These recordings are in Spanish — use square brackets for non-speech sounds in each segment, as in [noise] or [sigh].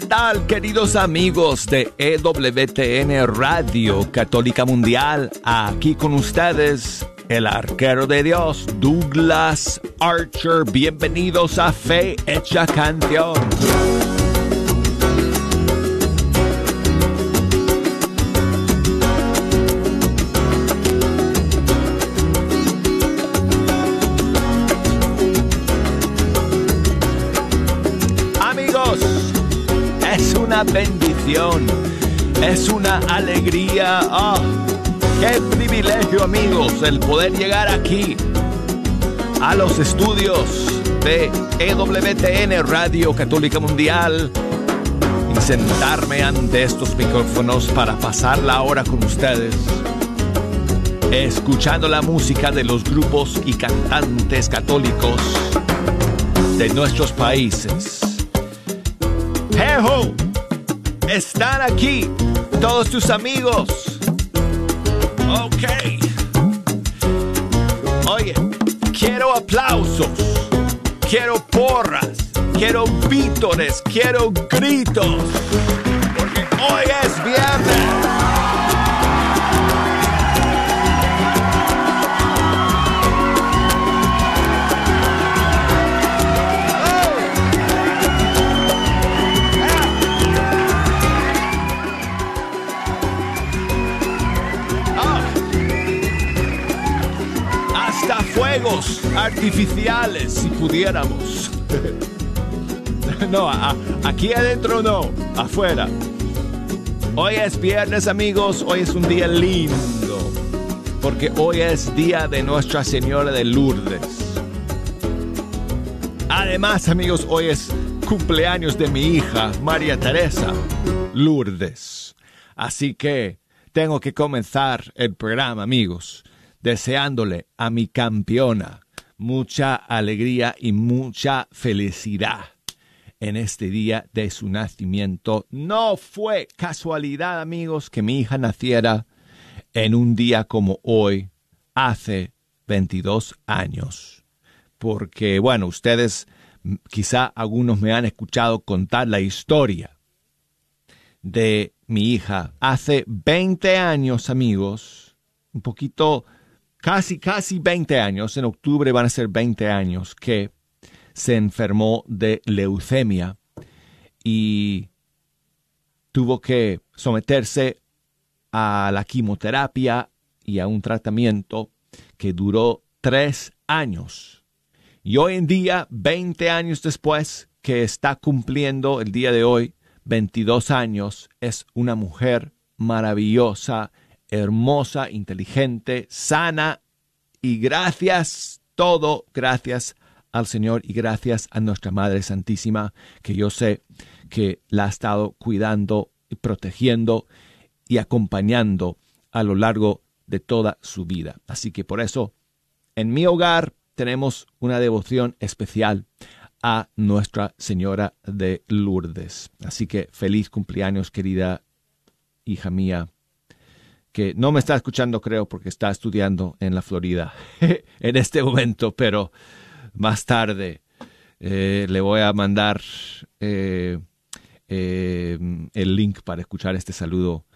¿Qué tal, queridos amigos de EWTN Radio Católica Mundial? Aquí con ustedes, el arquero de Dios, Douglas Archer. Bienvenidos a Fe Hecha Canción. Bendición, es una alegría. ¡Oh! ¡Qué privilegio amigos el poder llegar aquí a los estudios de EWTN Radio Católica Mundial y sentarme ante estos micrófonos para pasar la hora con ustedes, escuchando la música de los grupos y cantantes católicos de nuestros países. ¡Hey están aquí todos tus amigos. Ok. Oye, quiero aplausos, quiero porras, quiero vítores, quiero gritos, porque hoy es viernes. Artificiales si pudiéramos. [laughs] no, aquí adentro no, afuera. Hoy es viernes amigos, hoy es un día lindo, porque hoy es día de Nuestra Señora de Lourdes. Además amigos, hoy es cumpleaños de mi hija, María Teresa Lourdes. Así que tengo que comenzar el programa amigos deseándole a mi campeona mucha alegría y mucha felicidad en este día de su nacimiento. No fue casualidad, amigos, que mi hija naciera en un día como hoy, hace 22 años. Porque, bueno, ustedes, quizá algunos me han escuchado contar la historia de mi hija. Hace 20 años, amigos, un poquito casi, casi 20 años, en octubre van a ser 20 años, que se enfermó de leucemia y tuvo que someterse a la quimioterapia y a un tratamiento que duró tres años. Y hoy en día, 20 años después, que está cumpliendo el día de hoy, 22 años, es una mujer maravillosa, hermosa, inteligente, sana y gracias, todo gracias al Señor y gracias a nuestra Madre Santísima, que yo sé que la ha estado cuidando y protegiendo y acompañando a lo largo de toda su vida. Así que por eso, en mi hogar tenemos una devoción especial a Nuestra Señora de Lourdes. Así que feliz cumpleaños, querida hija mía que no me está escuchando, creo, porque está estudiando en la Florida [laughs] en este momento, pero más tarde eh, le voy a mandar eh, eh, el link para escuchar este saludo.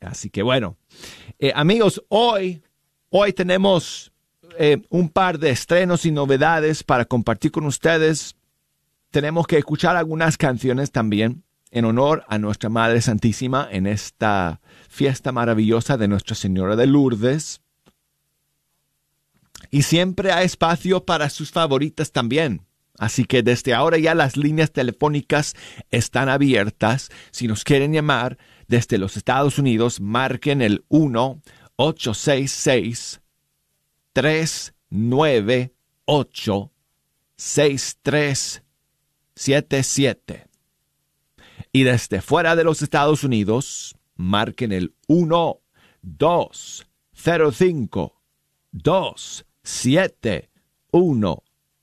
así que bueno, amigos, hoy, hoy tenemos un par de estrenos y novedades para compartir con ustedes. Tenemos que escuchar algunas canciones también en honor a nuestra Madre Santísima en esta fiesta maravillosa de Nuestra Señora de Lourdes. Y siempre hay espacio para sus favoritas también. Así que desde ahora ya las líneas telefónicas están abiertas. Si nos quieren llamar desde los Estados Unidos, marquen el 1-866-398-6377. Y desde fuera de los Estados Unidos, marquen el 1 2 0 5 2 7 1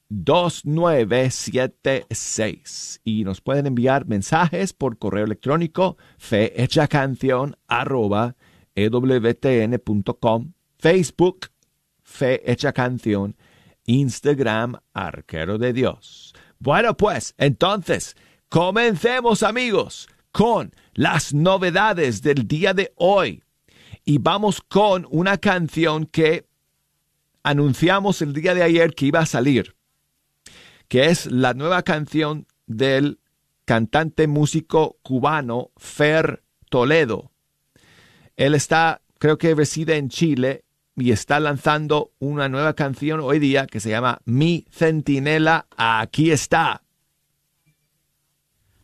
2976 y nos pueden enviar mensajes por correo electrónico fehechacanción arroba ewtn.com Facebook Fe Canción Instagram Arquero de Dios. Bueno pues, entonces, comencemos amigos con las novedades del día de hoy. Y vamos con una canción que anunciamos el día de ayer que iba a salir, que es la nueva canción del cantante músico cubano Fer Toledo. Él está, creo que reside en Chile y está lanzando una nueva canción hoy día que se llama Mi Centinela, aquí está.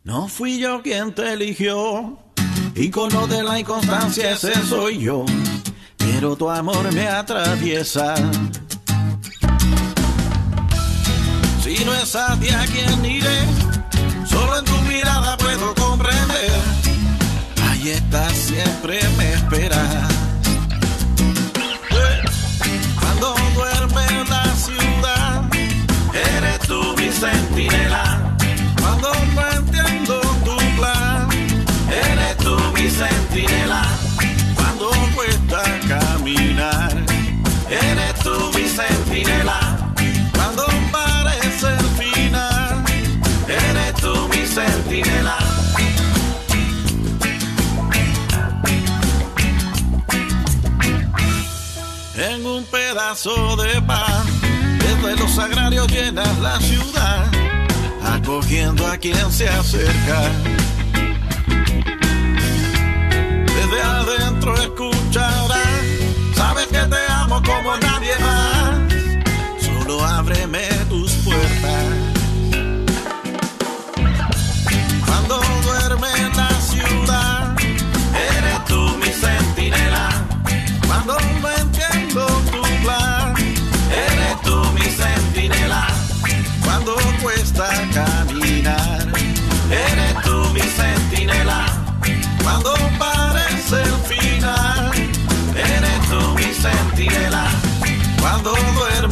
No fui yo quien te eligió, icono de la inconstancia, ese soy yo, pero tu amor me atraviesa. Si no es a ti a quien iré, solo en tu mirada puedo comprender. Ahí estás, siempre me esperas. Cuando cuesta caminar, eres tú mi centinela. Cuando parece el final, eres tú mi centinela. En un pedazo de pan, desde los agrarios llenas la ciudad, acogiendo a quien se acerca. Desde adentro escucharás, sabes que te amo como nadie más. Solo ábreme tus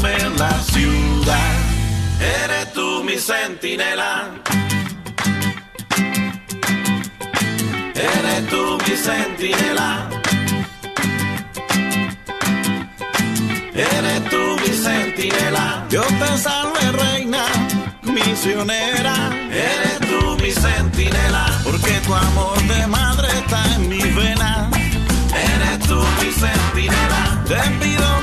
en la ciudad, eres tú mi centinela. Eres tú mi centinela. Eres tú mi centinela. Dios te salve, reina, misionera. Eres tú mi centinela. Porque tu amor de madre está en mi vena. Eres tú mi centinela. Te pido,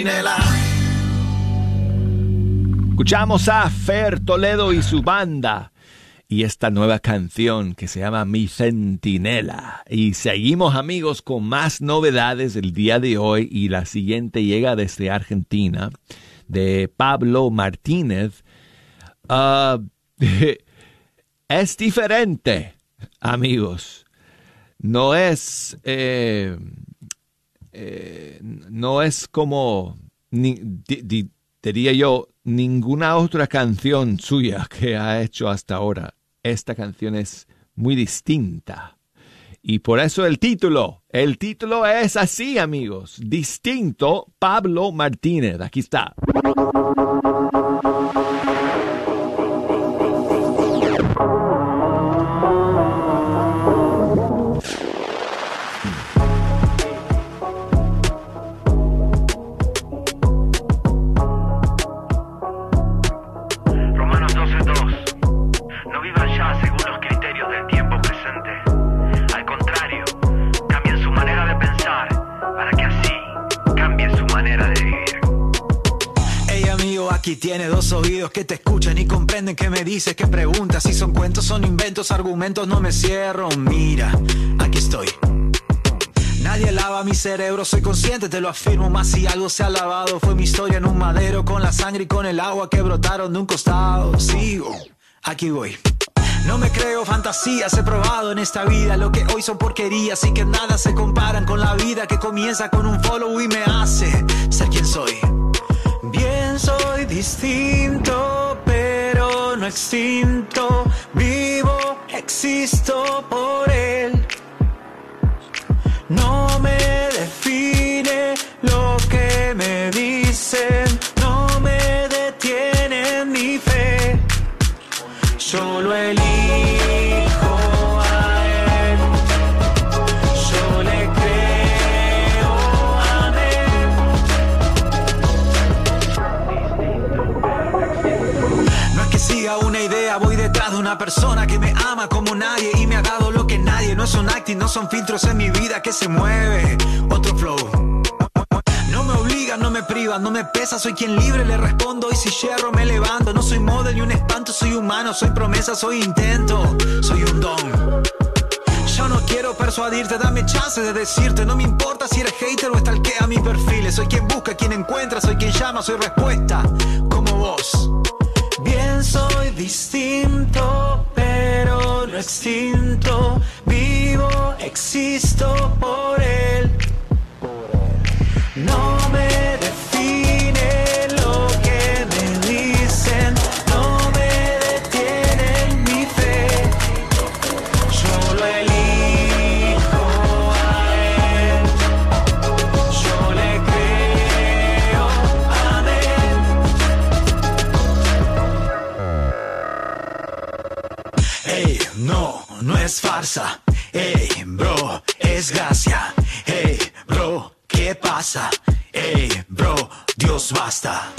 centinela. Escuchamos a Fer Toledo y su banda y esta nueva canción que se llama Mi Centinela. Y seguimos amigos con más novedades el día de hoy y la siguiente llega desde Argentina de Pablo Martínez. Ah, [laughs] es diferente, amigos. No es, eh, eh, no es como, ni, di- di- diría yo, ninguna otra canción suya [laughs] que ha hecho hasta ahora. Esta canción es muy distinta. Y por eso el título, el título es así, amigos. Distinto Pablo Martínez. Aquí está. Dices, que preguntas, si son cuentos, son inventos, argumentos, no me cierro. Mira, aquí estoy. Nadie lava mi cerebro, soy consciente, te lo afirmo, más si algo se ha lavado. Fue mi historia en un madero, con la sangre y con el agua que brotaron de un costado. Sigo, aquí voy. No me creo fantasías, he probado en esta vida lo que hoy son porquerías y que nada se comparan con la vida que comienza con un follow y me hace ser quien soy. Bien soy distinto, pero no extinto. Vivo, existo por él. No persona que me ama como nadie y me ha dado lo que nadie. No son acting, no son filtros en mi vida que se mueve. Otro flow. No me obligan, no me privan, no me pesa, soy quien libre le respondo y si hierro me levanto. No soy model ni un espanto, soy humano, soy promesa, soy intento, soy un don. Yo no quiero persuadirte, dame chance de decirte, no me importa si eres hater o stalkea mis perfiles. Soy quien busca, quien encuentra, soy quien llama, soy respuesta, como vos. Bien soy distinto, extinto. Vivo, existo por él. Farsa. Ey, bro, es gracia. Ey, bro, ¿qué pasa? Ey, bro, Dios basta.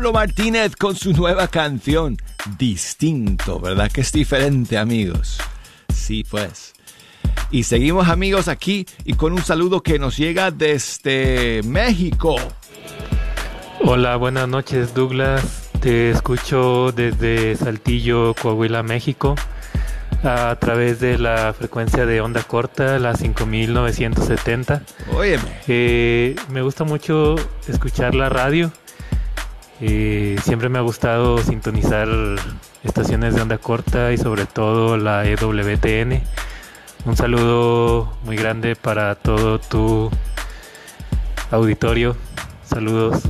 Pablo Martínez con su nueva canción, Distinto, ¿verdad? Que es diferente, amigos. Sí, pues. Y seguimos, amigos, aquí y con un saludo que nos llega desde México. Hola, buenas noches Douglas. Te escucho desde Saltillo, Coahuila, México, a través de la frecuencia de onda corta, la 5970. Óyeme. Eh, me gusta mucho escuchar la radio. Eh, siempre me ha gustado sintonizar estaciones de onda corta y sobre todo la EWTN. Un saludo muy grande para todo tu auditorio. Saludos.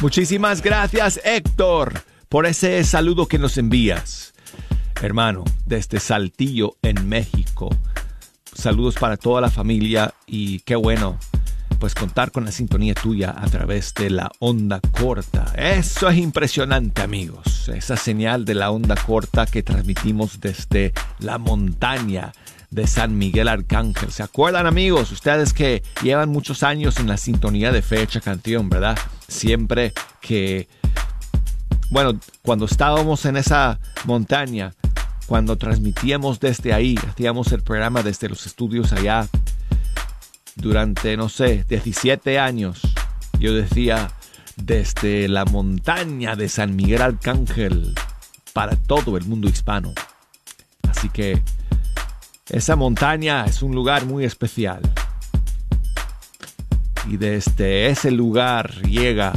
Muchísimas gracias, Héctor, por ese saludo que nos envías. Hermano, desde Saltillo, en México. Saludos para toda la familia y qué bueno, pues contar con la sintonía tuya a través de la onda corta. Eso es impresionante, amigos. Esa señal de la onda corta que transmitimos desde la montaña de San Miguel Arcángel. ¿Se acuerdan, amigos? Ustedes que llevan muchos años en la sintonía de Fecha Canción, ¿verdad? Siempre que, bueno, cuando estábamos en esa montaña, cuando transmitíamos desde ahí, hacíamos el programa desde los estudios allá durante, no sé, 17 años. Yo decía, desde la montaña de San Miguel Arcángel para todo el mundo hispano. Así que esa montaña es un lugar muy especial. Y desde ese lugar llega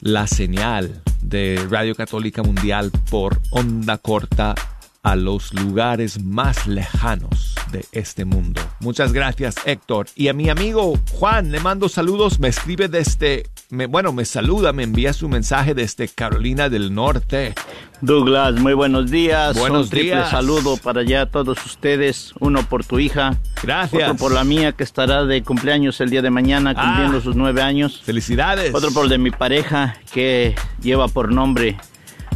la señal de Radio Católica Mundial por onda corta a los lugares más lejanos de este mundo. Muchas gracias Héctor. Y a mi amigo Juan le mando saludos, me escribe desde, me, bueno, me saluda, me envía su mensaje desde Carolina del Norte. Douglas, muy buenos días. Buenos Un triple días. saludo para allá todos ustedes. Uno por tu hija. Gracias. Otro por la mía que estará de cumpleaños el día de mañana cumpliendo Ah. sus nueve años. Felicidades. Otro por el de mi pareja que lleva por nombre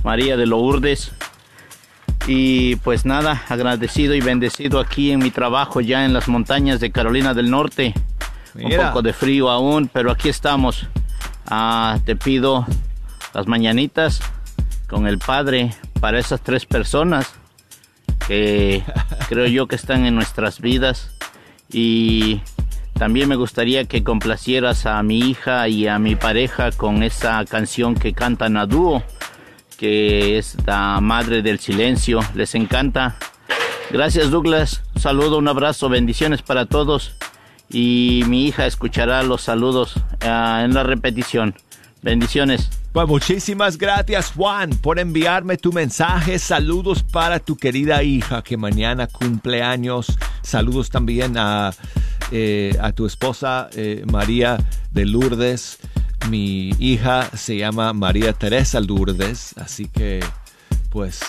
María de Lourdes. Y pues nada, agradecido y bendecido aquí en mi trabajo ya en las montañas de Carolina del Norte. Un poco de frío aún, pero aquí estamos. Ah, te pido las mañanitas con el Padre para esas tres personas que [laughs] creo yo que están en nuestras vidas y También me gustaría que complacieras a mi hija y a mi pareja con esa canción que cantan a dúo, que es la Madre del Silencio. Les encanta. Gracias Douglas. Un saludo, un abrazo, bendiciones para todos. Y mi hija escuchará los saludos ah, en la repetición. Bendiciones. Pues muchísimas gracias Juan por enviarme tu mensaje. Saludos para tu querida hija que mañana cumple años. Saludos también a, eh, a tu esposa eh, María de Lourdes. Mi hija se llama María Teresa Lourdes, así que pues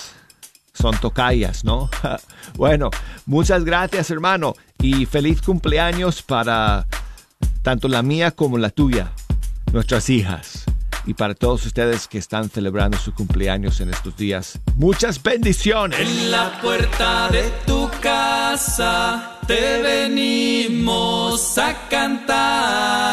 son tocayas, ¿no? [laughs] bueno, muchas gracias hermano y feliz cumpleaños para tanto la mía como la tuya, nuestras hijas y para todos ustedes que están celebrando su cumpleaños en estos días. Muchas bendiciones. En la puerta de tu casa te venimos a cantar.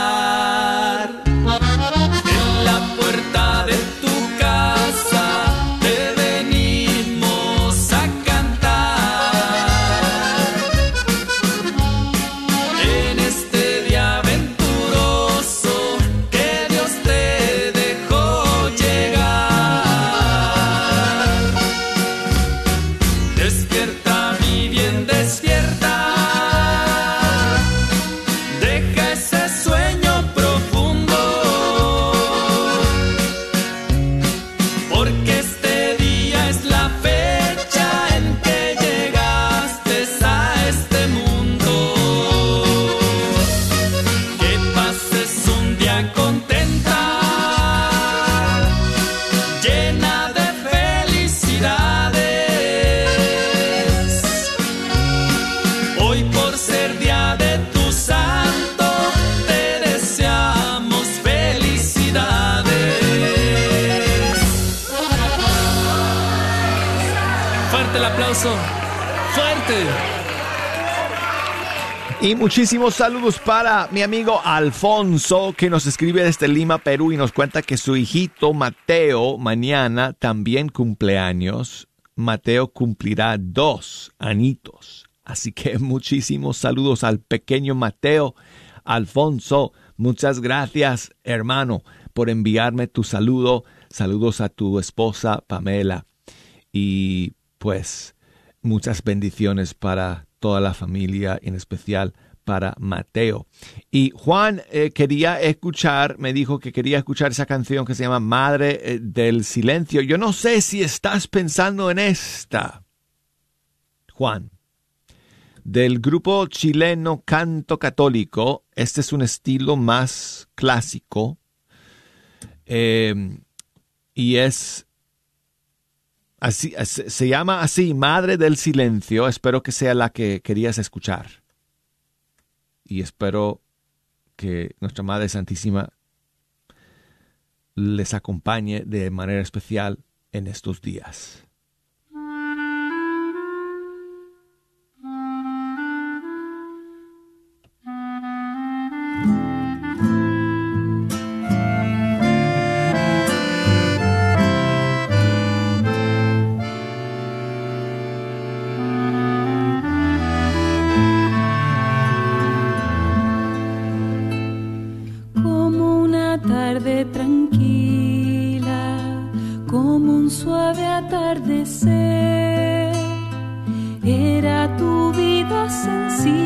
Fuerte. Y muchísimos saludos para mi amigo Alfonso que nos escribe desde Lima, Perú y nos cuenta que su hijito Mateo mañana también cumpleaños. Mateo cumplirá dos anitos. Así que [laughs] muchísimos saludos al pequeño Mateo. Alfonso, muchas gracias hermano por enviarme tu saludo. Saludos a tu esposa Pamela. Y pues muchas bendiciones para toda la familia, en especial para Mateo. Y Juan eh, quería escuchar, me dijo que quería escuchar esa canción que se llama Madre eh, del Silencio. Yo no sé si estás pensando en esta, Juan. Del grupo chileno Canto Católico, este es un estilo más clásico eh, y es Así, se llama así, Madre del Silencio. Espero que sea la que querías escuchar. Y espero que nuestra Madre Santísima les acompañe de manera especial en estos días. Tarde tranquila, como un suave atardecer. Era tu vida sencilla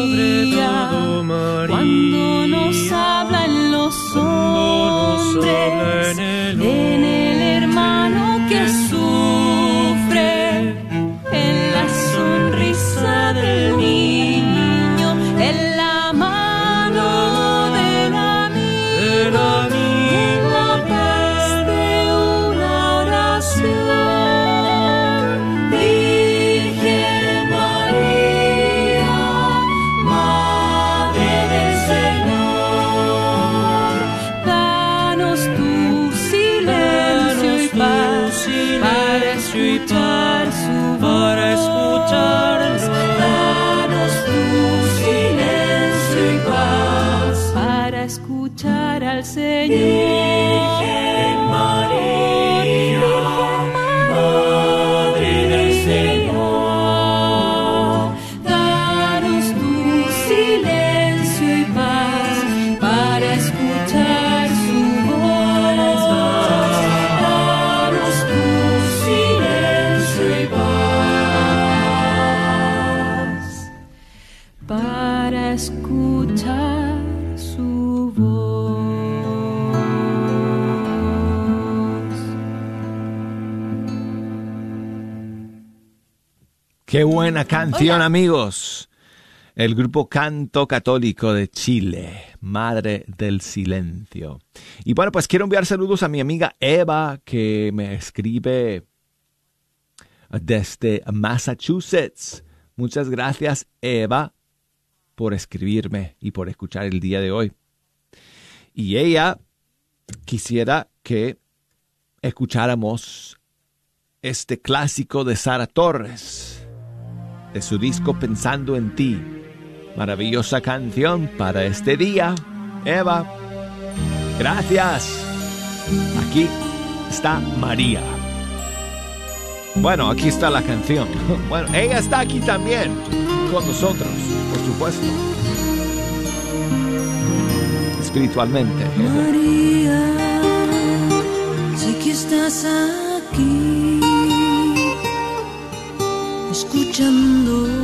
sobre todo María. Buena canción, amigos. El grupo Canto Católico de Chile, Madre del Silencio. Y bueno, pues quiero enviar saludos a mi amiga Eva, que me escribe desde Massachusetts. Muchas gracias, Eva, por escribirme y por escuchar el día de hoy. Y ella quisiera que escucháramos este clásico de Sara Torres, de su disco Pensando en ti. Maravillosa canción para este día. Eva, gracias. Aquí está María. Bueno, aquí está la canción. [laughs] Bueno, ella está aquí también con nosotros, por supuesto. Espiritualmente. María, sé que estás aquí, escuchando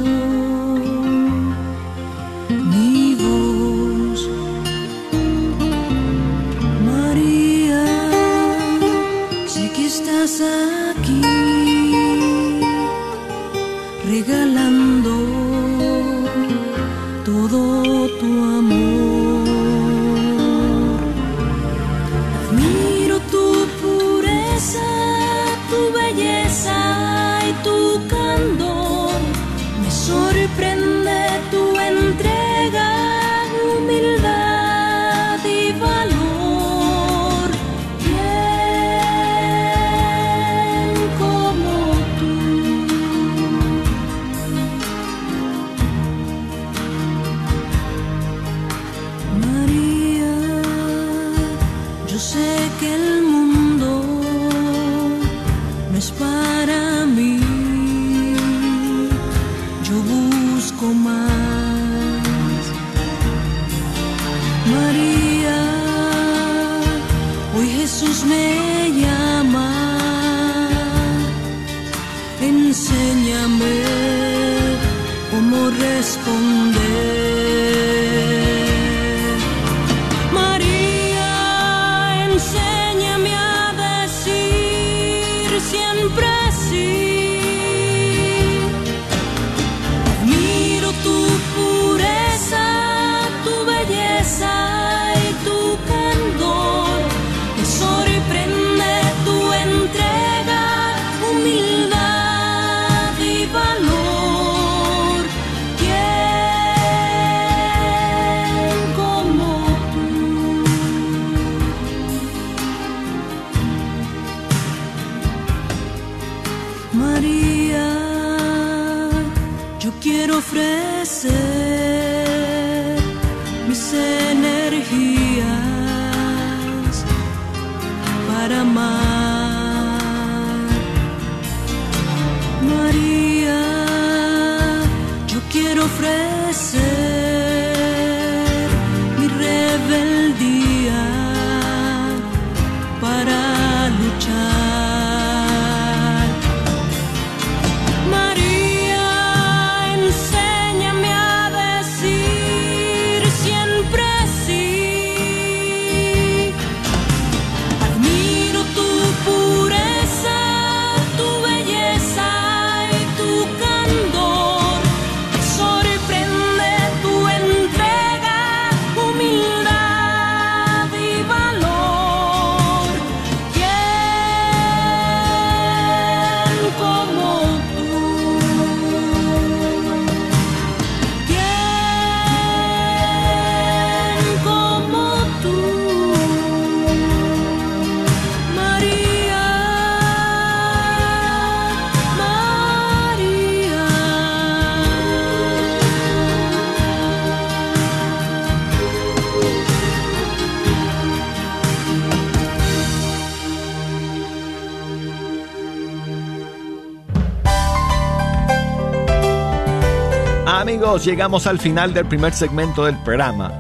Amigos, llegamos al final del primer segmento del programa.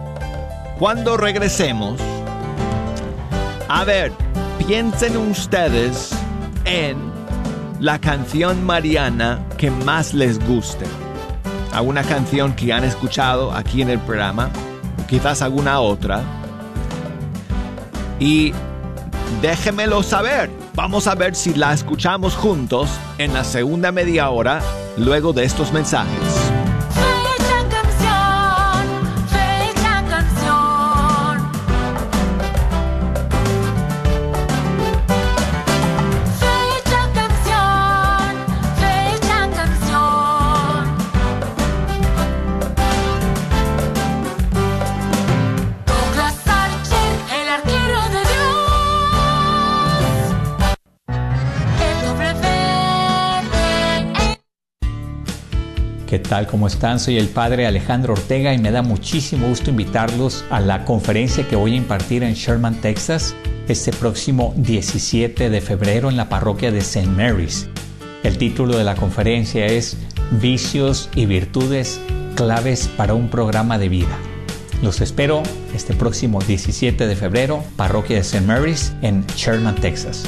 Cuando regresemos, a ver, piensen ustedes en la canción mariana que más les guste. Alguna canción que han escuchado aquí en el programa, quizás alguna otra. Y déjenmelo saber. Vamos a ver si la escuchamos juntos en la segunda media hora luego de estos mensajes. Tal? ¿Cómo están? Soy el padre Alejandro Ortega y me da muchísimo gusto invitarlos a la conferencia que voy a impartir en Sherman, Texas, este próximo 17 de febrero en la parroquia de St. Mary's. El título de la conferencia es Vicios y Virtudes claves para un programa de vida. Los espero este próximo 17 de febrero, parroquia de St. Mary's en Sherman, Texas.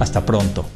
Hasta pronto.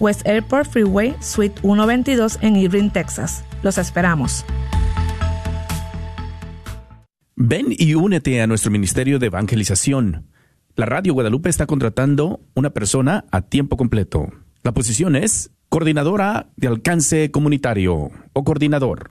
West Airport Freeway, Suite 122 en Irving, Texas. Los esperamos. Ven y únete a nuestro ministerio de evangelización. La Radio Guadalupe está contratando una persona a tiempo completo. La posición es coordinadora de alcance comunitario o coordinador.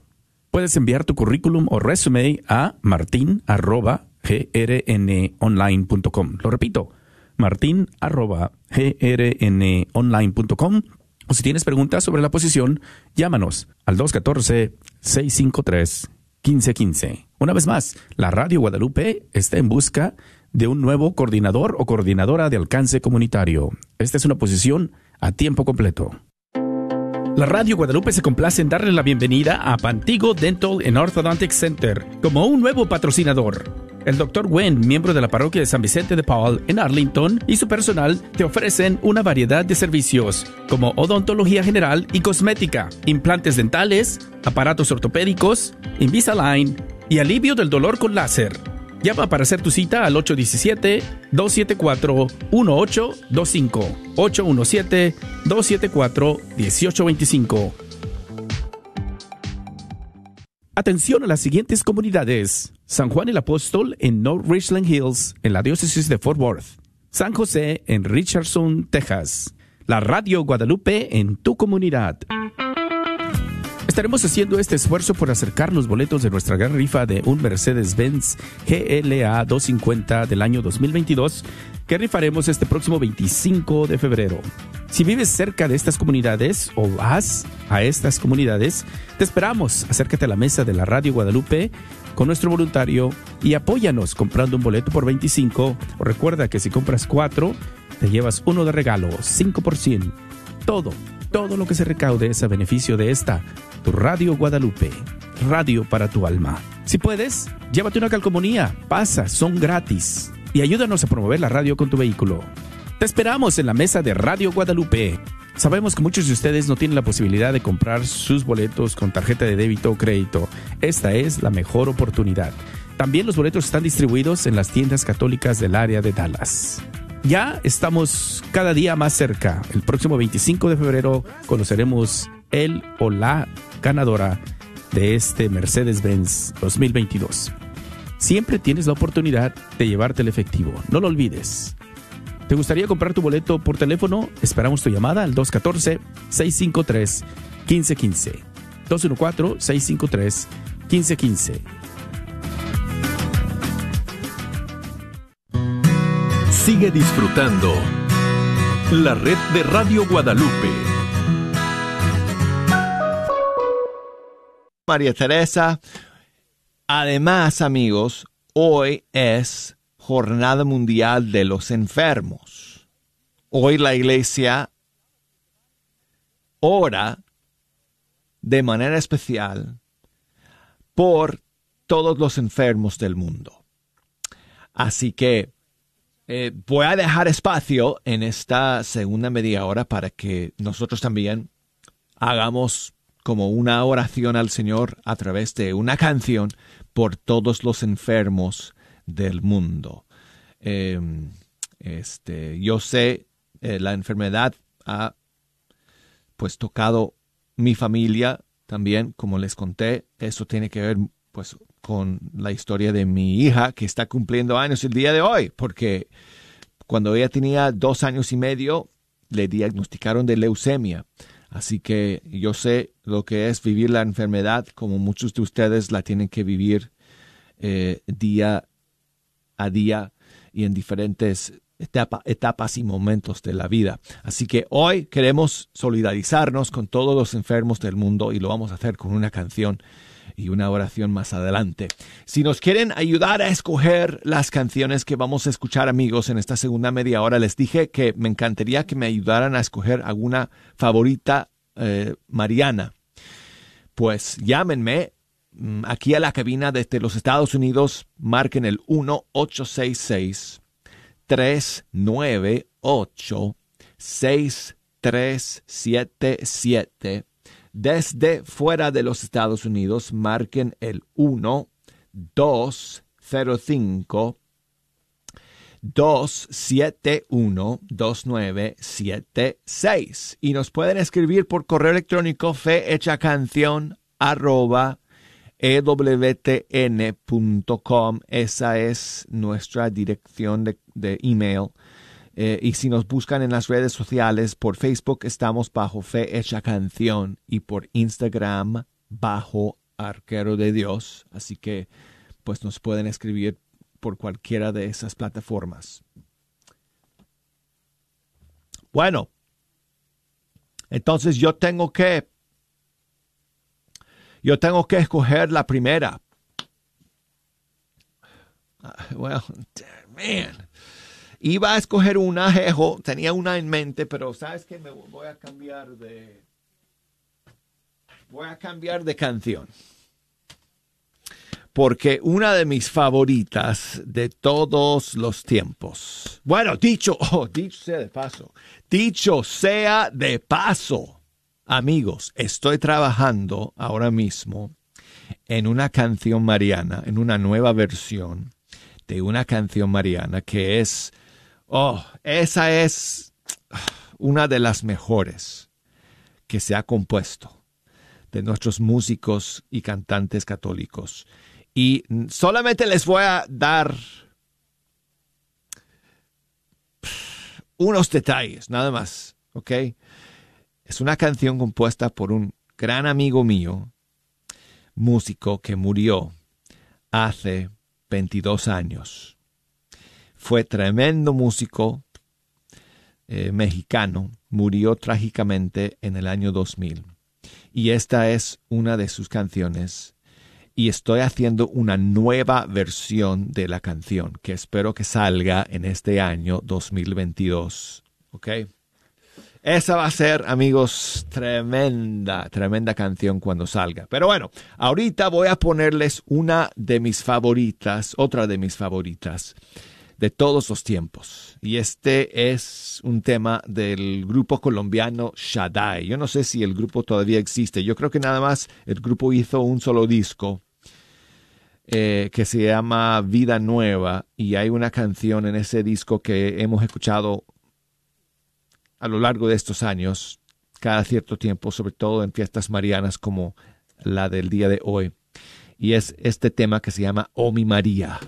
Puedes enviar tu currículum o resume a martin.grnonline.com. Lo repito, martin.grnonline.com. O si tienes preguntas sobre la posición, llámanos al 214-653-1515. Una vez más, la Radio Guadalupe está en busca de un nuevo coordinador o coordinadora de alcance comunitario. Esta es una posición a tiempo completo. La Radio Guadalupe se complace en darle la bienvenida a Pantigo Dental and Orthodontic Center como un nuevo patrocinador. El Dr. Wen, miembro de la parroquia de San Vicente de Paul en Arlington, y su personal te ofrecen una variedad de servicios como odontología general y cosmética, implantes dentales, aparatos ortopédicos, Invisalign y alivio del dolor con láser. Llama para hacer tu cita al 817-274-1825. 817-274-1825. Atención a las siguientes comunidades. San Juan el Apóstol en North Richland Hills, en la diócesis de Fort Worth. San José en Richardson, Texas. La Radio Guadalupe en tu comunidad. Estaremos haciendo este esfuerzo por acercar los boletos de nuestra gran rifa de un Mercedes-Benz GLA 250 del año 2022 que rifaremos este próximo 25 de febrero. Si vives cerca de estas comunidades o vas a estas comunidades, te esperamos. Acércate a la mesa de la Radio Guadalupe con nuestro voluntario y apóyanos comprando un boleto por 25 o recuerda que si compras 4 te llevas uno de regalo, 5%. Todo, todo lo que se recaude es a beneficio de esta, tu Radio Guadalupe, radio para tu alma. Si puedes, llévate una calcomanía, pasa, son gratis y ayúdanos a promover la radio con tu vehículo. Te esperamos en la mesa de Radio Guadalupe. Sabemos que muchos de ustedes no tienen la posibilidad de comprar sus boletos con tarjeta de débito o crédito. Esta es la mejor oportunidad. También los boletos están distribuidos en las tiendas católicas del área de Dallas. Ya estamos cada día más cerca. El próximo 25 de febrero conoceremos el o la ganadora de este Mercedes-Benz 2022. Siempre tienes la oportunidad de llevarte el efectivo. No lo olvides. ¿Te gustaría comprar tu boleto por teléfono? Esperamos tu llamada al 214-653-1515. 214-653-1515. Sigue disfrutando la red de Radio Guadalupe. María Teresa. Además, amigos, hoy es Jornada Mundial de los Enfermos. Hoy la iglesia ora de manera especial por todos los enfermos del mundo. Así que eh, voy a dejar espacio en esta segunda media hora para que nosotros también hagamos como una oración al Señor a través de una canción por todos los enfermos del mundo. Em, este, yo sé, eh, la enfermedad ha pues tocado mi familia también, como les conté. Eso tiene que ver pues con la historia de mi hija que está cumpliendo años el día de hoy, porque cuando ella tenía dos años y medio le diagnosticaron de leucemia. Así que yo sé lo que es vivir la enfermedad, como muchos de ustedes la tienen que vivir eh, día a día y en diferentes etapas y momentos de la vida. Así que hoy queremos solidarizarnos con todos los enfermos del mundo y lo vamos a hacer con una canción y una oración más adelante. Si nos quieren ayudar a escoger las canciones que vamos a escuchar amigos en esta segunda media hora, les dije que me encantaría que me ayudaran a escoger alguna favorita eh, mariana. Pues llámenme aquí a la cabina desde los Estados Unidos, marquen el 1866 398 6377 desde fuera de los Estados Unidos, marquen el 1 205 271 2976 y nos pueden escribir por correo electrónico canción arroba ewtn.com. Esa es nuestra dirección de, de email. Eh, y si nos buscan en las redes sociales, por Facebook estamos bajo Fe Hecha Canción y por Instagram bajo Arquero de Dios. Así que pues nos pueden escribir por cualquiera de esas plataformas. Bueno, entonces yo tengo que yo tengo que escoger la primera. Ah, well, man. Iba a escoger una, jejo, tenía una en mente, pero sabes que me voy a cambiar de. Voy a cambiar de canción. Porque una de mis favoritas de todos los tiempos. Bueno, dicho, oh, [laughs] dicho sea de paso. Dicho sea de paso. Amigos, estoy trabajando ahora mismo en una canción mariana, en una nueva versión de una canción mariana que es Oh, esa es una de las mejores que se ha compuesto de nuestros músicos y cantantes católicos. Y solamente les voy a dar unos detalles, nada más, ¿ok? Es una canción compuesta por un gran amigo mío, músico que murió hace 22 años fue tremendo músico eh, mexicano, murió trágicamente en el año 2000. Y esta es una de sus canciones. Y estoy haciendo una nueva versión de la canción que espero que salga en este año 2022. ¿Ok? Esa va a ser, amigos, tremenda, tremenda canción cuando salga. Pero bueno, ahorita voy a ponerles una de mis favoritas, otra de mis favoritas de todos los tiempos. Y este es un tema del grupo colombiano Shaddai. Yo no sé si el grupo todavía existe. Yo creo que nada más el grupo hizo un solo disco eh, que se llama Vida Nueva y hay una canción en ese disco que hemos escuchado a lo largo de estos años, cada cierto tiempo, sobre todo en fiestas marianas como la del día de hoy. Y es este tema que se llama Oh mi María.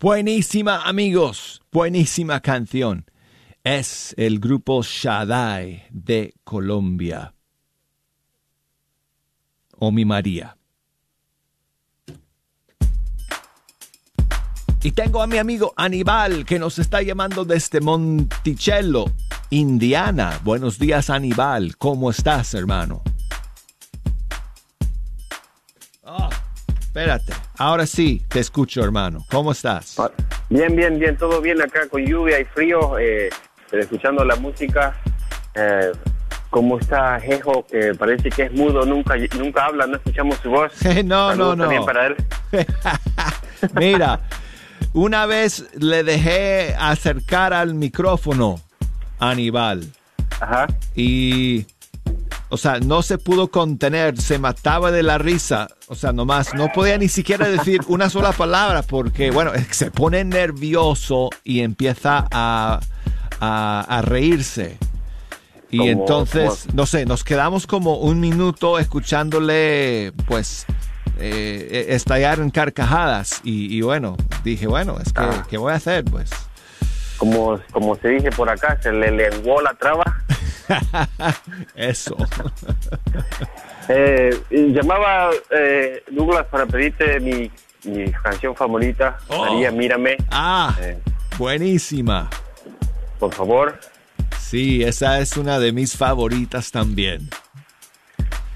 Buenísima amigos, buenísima canción. Es el grupo Shaddai de Colombia. O mi María. Y tengo a mi amigo Aníbal que nos está llamando desde Monticello, Indiana. Buenos días Aníbal, ¿cómo estás hermano? Ah, espérate, ahora sí te escucho hermano. ¿Cómo estás? Bien, bien, bien, todo bien acá con lluvia y frío, eh, pero escuchando la música. Eh, ¿Cómo está Jejo? Que parece que es mudo, nunca, nunca habla, no escuchamos su voz. [laughs] no, no, no. también para él. [laughs] Mira, una vez le dejé acercar al micrófono a Aníbal. Ajá. Y, o sea, no se pudo contener, se mataba de la risa. O sea, nomás, no podía ni siquiera decir una sola palabra porque, bueno, se pone nervioso y empieza a, a, a reírse. Y Como- entonces, como- no sé, nos quedamos como un minuto escuchándole, pues, eh, estallar en carcajadas. Y, y bueno, dije, bueno, es que, Ah. ¿qué voy a hacer? Pues, Como, como se dice por acá, se le lenguó la traba. [laughs] eso. Eh, llamaba eh, Douglas para pedirte mi, mi canción favorita, Oh. María, mírame. Ah, Eh, buenísima. por favor. Sí, esa es una de mis favoritas también.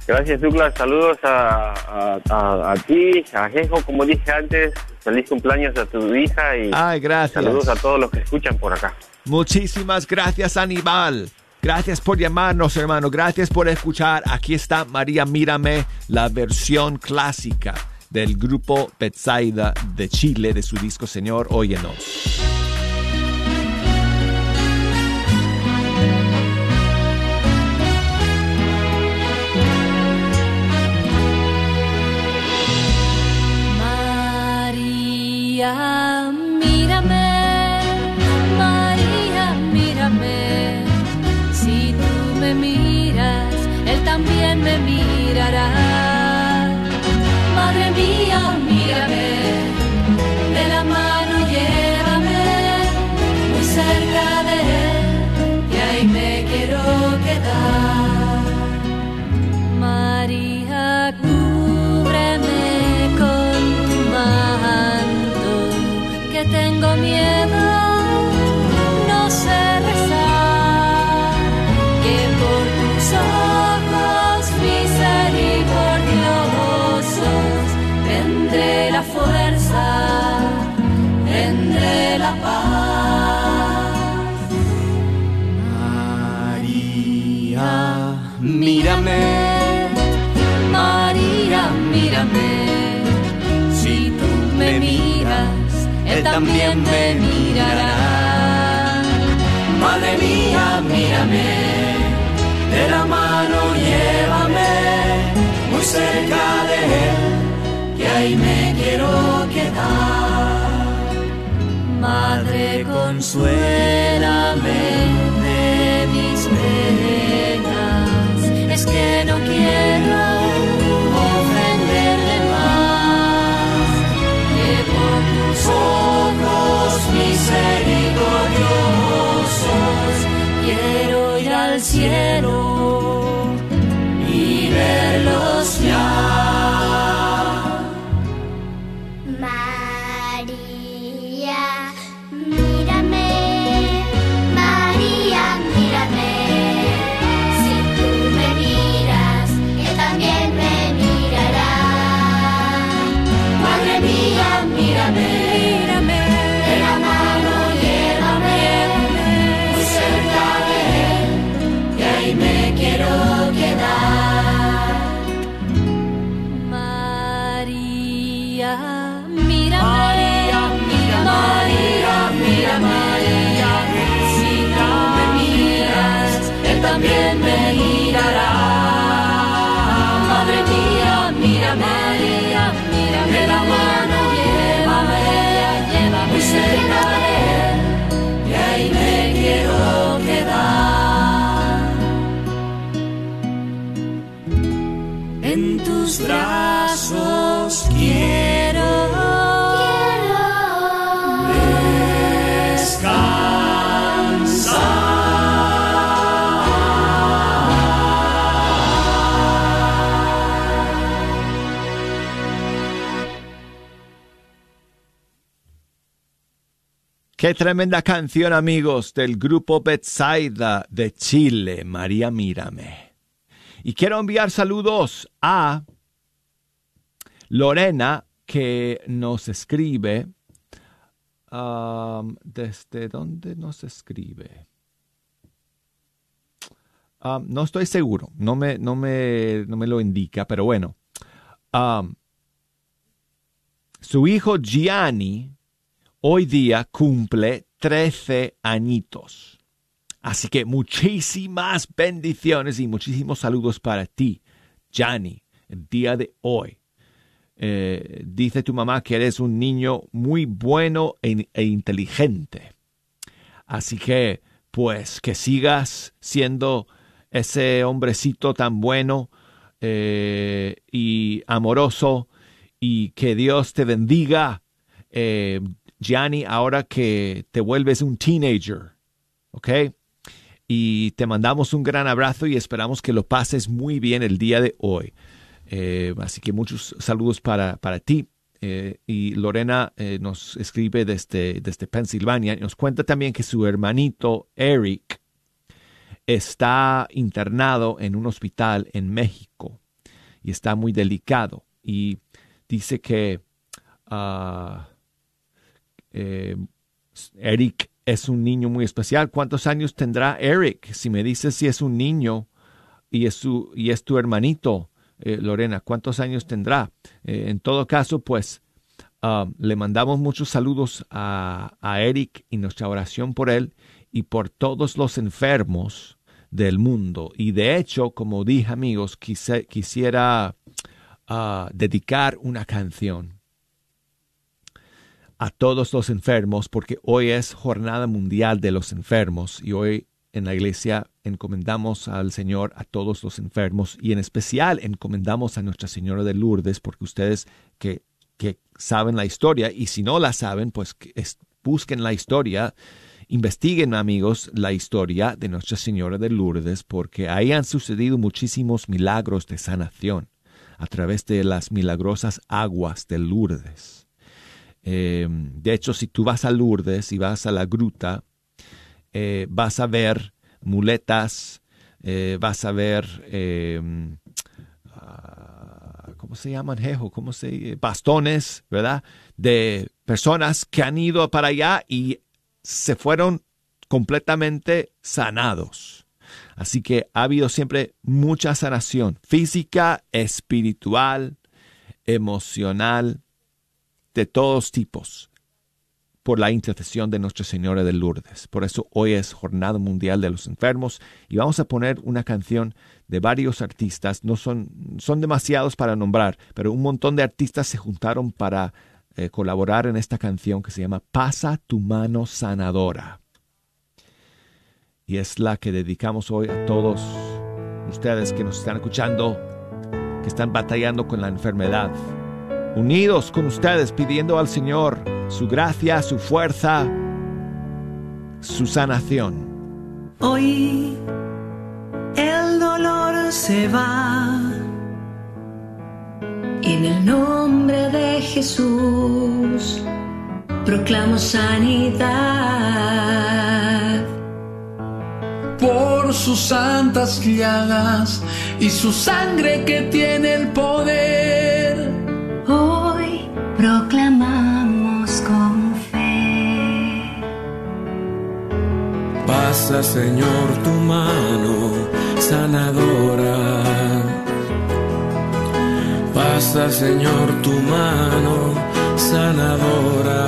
Gracias Douglas, saludos a, a, a- a ti, a Jejo, como dije antes, feliz cumpleaños a tu hija y Ay, gracias. saludos a todos los que escuchan por acá. Muchísimas gracias, Aníbal. Gracias por llamarnos, hermano. Gracias por escuchar. Aquí está María Mírame, la versión clásica del grupo Betsaida de Chile de su disco Señor, óyenos. María, mírame, miras, Él también me mirará. Madre mía, mírame, de la mano llévame muy cerca de Él, y ahí me quiero quedar. María, cúbreme con tu manto, que tengo miedo, mírame. Si tú me miras, Él también me mirará. Madre mía, mírame, de la mano llévame muy cerca de Él, que ahí me quiero quedar. Madre, consuélame de mis penas. Es que no quiero cielo Qué tremenda canción, amigos, del grupo Betsaida de Chile, María Mírame. Y quiero enviar saludos a Lorena, que nos escribe. um, ¿Desde dónde nos escribe? Um, no estoy seguro, no me, no, me, no me lo indica, pero bueno. Um, su hijo Gianni hoy día cumple 13 añitos. Así que muchísimas bendiciones y muchísimos saludos para ti, Gianni, el día de hoy. Eh, dice tu mamá que eres un niño muy bueno e, inteligente. Así que, pues, que sigas siendo ese hombrecito tan bueno eh, y amoroso y que Dios te bendiga, eh, Gianni, ahora que te vuelves un teenager, ¿ok? Y te mandamos un gran abrazo y esperamos que lo pases muy bien el día de hoy. Eh, así que muchos saludos para, para ti. Eh, y Lorena eh, nos escribe desde, desde Pensilvania. Nos cuenta también que su hermanito Eric está internado en un hospital en México y está muy delicado. Y dice que ah, Eh, Eric es un niño muy especial. ¿Cuántos años tendrá Eric? Si me dices si es un niño y es, su, y es tu hermanito, eh, Lorena, ¿cuántos años tendrá? Eh, en todo caso, pues ah, le mandamos muchos saludos a, a Eric y nuestra oración por él y por todos los enfermos del mundo. Y de hecho, como dije amigos, quise- quisiera ah, dedicar una canción a todos los enfermos porque hoy es Jornada Mundial de los Enfermos y hoy en la iglesia encomendamos al Señor a todos los enfermos y en especial encomendamos a Nuestra Señora de Lourdes porque ustedes que, que saben la historia y si no la saben pues es- busquen la historia investiguen amigos la historia de Nuestra Señora de Lourdes porque ahí han sucedido muchísimos milagros de sanación a través de las milagrosas aguas de Lourdes. Eh, de hecho, si tú vas a Lourdes y vas a la gruta, eh, vas a ver muletas, eh, vas a ver, ah, ¿cómo se llaman, Jejo? ¿Cómo se Bastones, ¿verdad? De personas que han ido para allá y se fueron completamente sanados. Así que ha habido siempre mucha sanación física, espiritual, emocional, de todos tipos por la intercesión de Nuestra Señora de Lourdes. Por eso hoy es Jornada Mundial de los Enfermos y vamos a poner una canción de varios artistas, no son, son demasiados para nombrar, pero un montón de artistas se juntaron para eh, colaborar en esta canción que se llama Pasa tu mano sanadora. Y es la que dedicamos hoy a todos ustedes que nos están escuchando, que están batallando con la enfermedad unidos con ustedes pidiendo al Señor su gracia, su fuerza, su sanación. Hoy el dolor se va. En el nombre de Jesús proclamo sanidad. por sus santas llagas y su sangre que tiene el poder. Pasa, Señor, tu mano sanadora. Pasa, Señor, tu mano sanadora.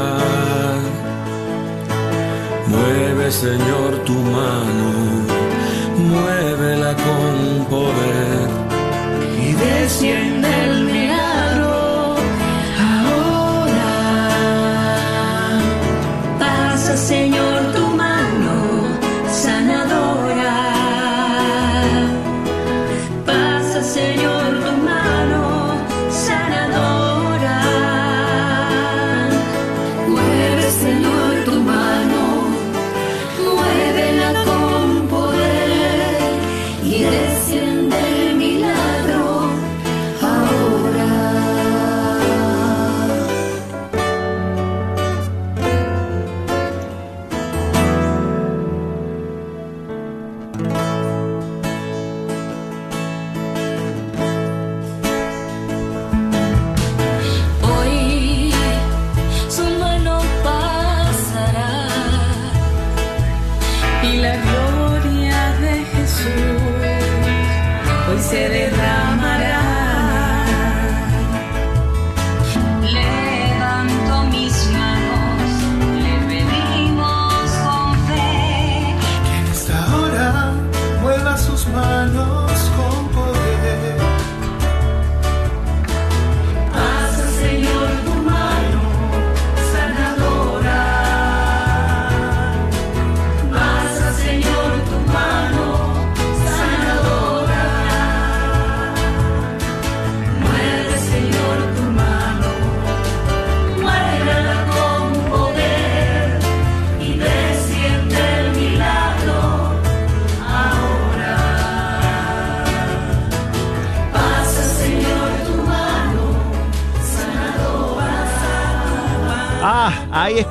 Mueve, Señor, tu mano, muévela con poder. Y desciende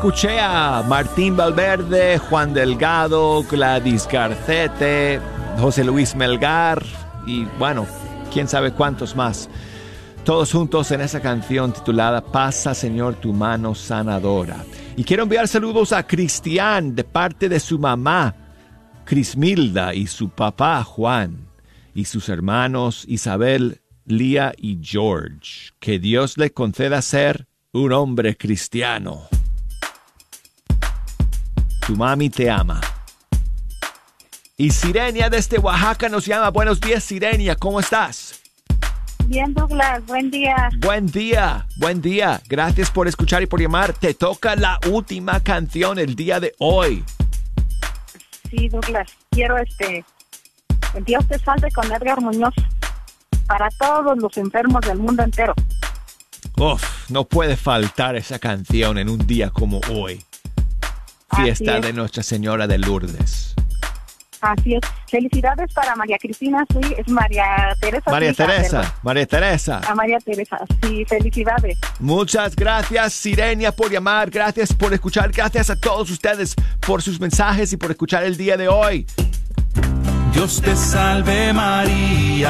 escuché a Martín Valverde, Juan Delgado, Gladys Garcete, José Luis Melgar y bueno, quién sabe cuántos más. Todos juntos en esa canción titulada Pasa Señor tu mano sanadora. Y quiero enviar saludos a Cristian de parte de su mamá, Crismilda, y su papá, Juan, y sus hermanos Isabel, Lía y George. Que Dios le conceda ser un hombre cristiano. Tu mami te ama. Y Sirenia desde Oaxaca nos llama. Buenos días, Sirenia. ¿Cómo estás? Bien, Douglas, buen día. Buen día, buen día. Gracias por escuchar y por llamar. Te toca la última canción el día de hoy. Sí, Douglas, quiero este. Dios te salve con Edgar Muñoz. Para todos los enfermos del mundo entero. Uf, no puede faltar esa canción en un día como hoy. Fiesta de Nuestra Señora de Lourdes. Así es. Felicidades para María Cristina, sí, es María Teresa. María perdón. Teresa, María Teresa. A María Teresa, sí, felicidades. Muchas gracias, Sirenia, por llamar. Gracias por escuchar. Gracias a todos ustedes por sus mensajes y por escuchar el día de hoy. Dios te salve María.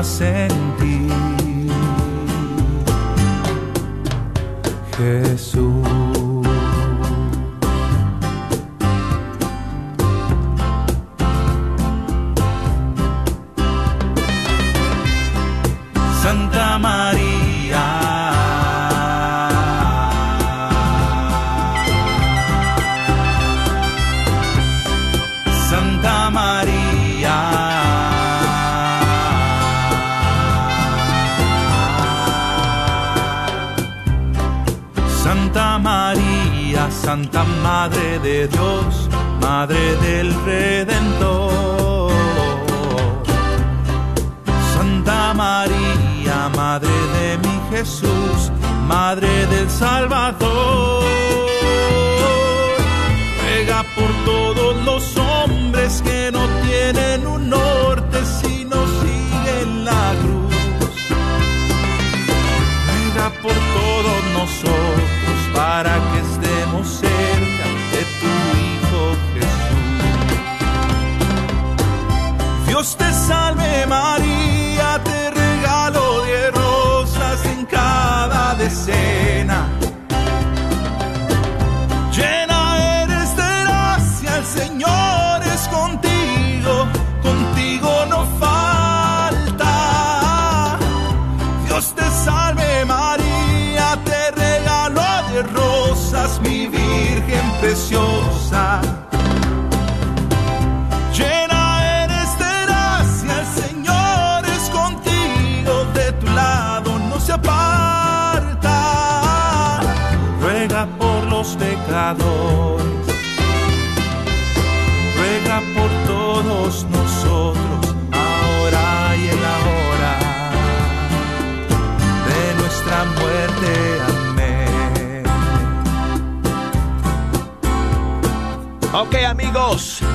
Llevas en ti. Jesús.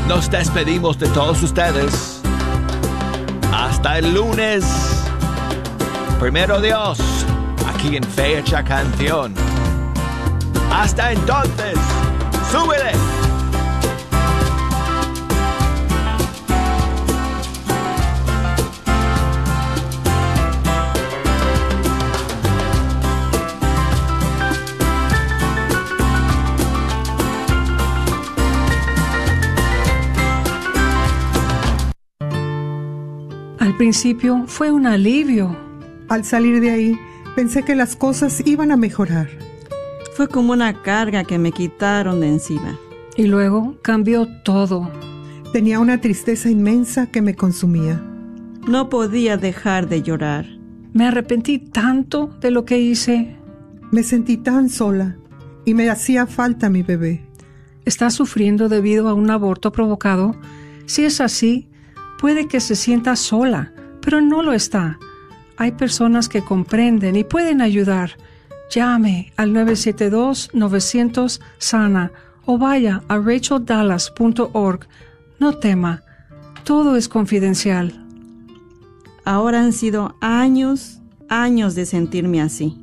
Nos despedimos de todos ustedes. Hasta el lunes. Primero Dios, aquí en Fecha Canción. Hasta entonces, súbele. Al principio fue un alivio. Al salir de ahí, pensé que las cosas iban a mejorar. Fue como una carga que me quitaron de encima. Y luego cambió todo. Tenía una tristeza inmensa que me consumía. No podía dejar de llorar. Me arrepentí tanto de lo que hice. Me sentí tan sola y me hacía falta mi bebé. ¿Está sufriendo debido a un aborto provocado? Si es así, puede que se sienta sola, pero no lo está. Hay personas que comprenden y pueden ayudar. Llame al 972-900-SANA o vaya a racheldallas.org. No tema, todo es confidencial. Ahora han sido años, años de sentirme así.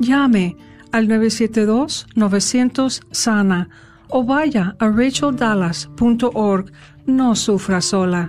Llame al 972-900-SANA o vaya a racheldallas.org. No sufra sola.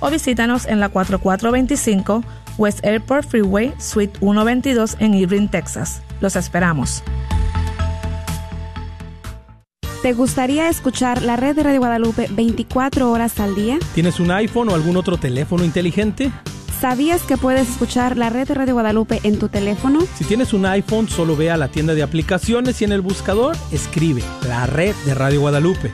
o visítanos en la 4425 West Airport Freeway, Suite 122 en Irving, Texas. Los esperamos. ¿Te gustaría escuchar la red de Radio Guadalupe 24 horas al día? ¿Tienes un iPhone o algún otro teléfono inteligente? ¿Sabías que puedes escuchar la red de Radio Guadalupe en tu teléfono? Si tienes un iPhone, solo ve a la tienda de aplicaciones y en el buscador escribe la red de Radio Guadalupe.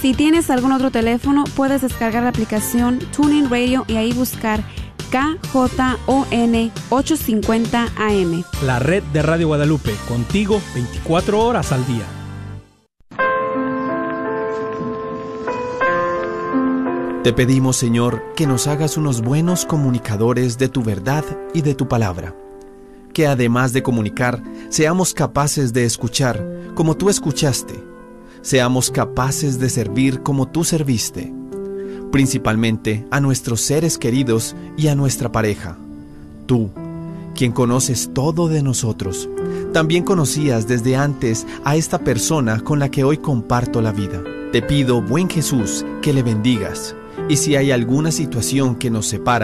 Si tienes algún otro teléfono, puedes descargar la aplicación TuneIn Radio y ahí buscar KJON 850 AM. La red de Radio Guadalupe, contigo 24 horas al día. Te pedimos, Señor, que nos hagas unos buenos comunicadores de tu verdad y de tu palabra. Que además de comunicar, seamos capaces de escuchar como tú escuchaste. Seamos capaces de servir como tú serviste. Principalmente a nuestros seres queridos y a nuestra pareja. Tú, quien conoces todo de nosotros, también conocías desde antes a esta persona con la que hoy comparto la vida. Te pido, buen Jesús, que le bendigas y si hay alguna situación que nos separa,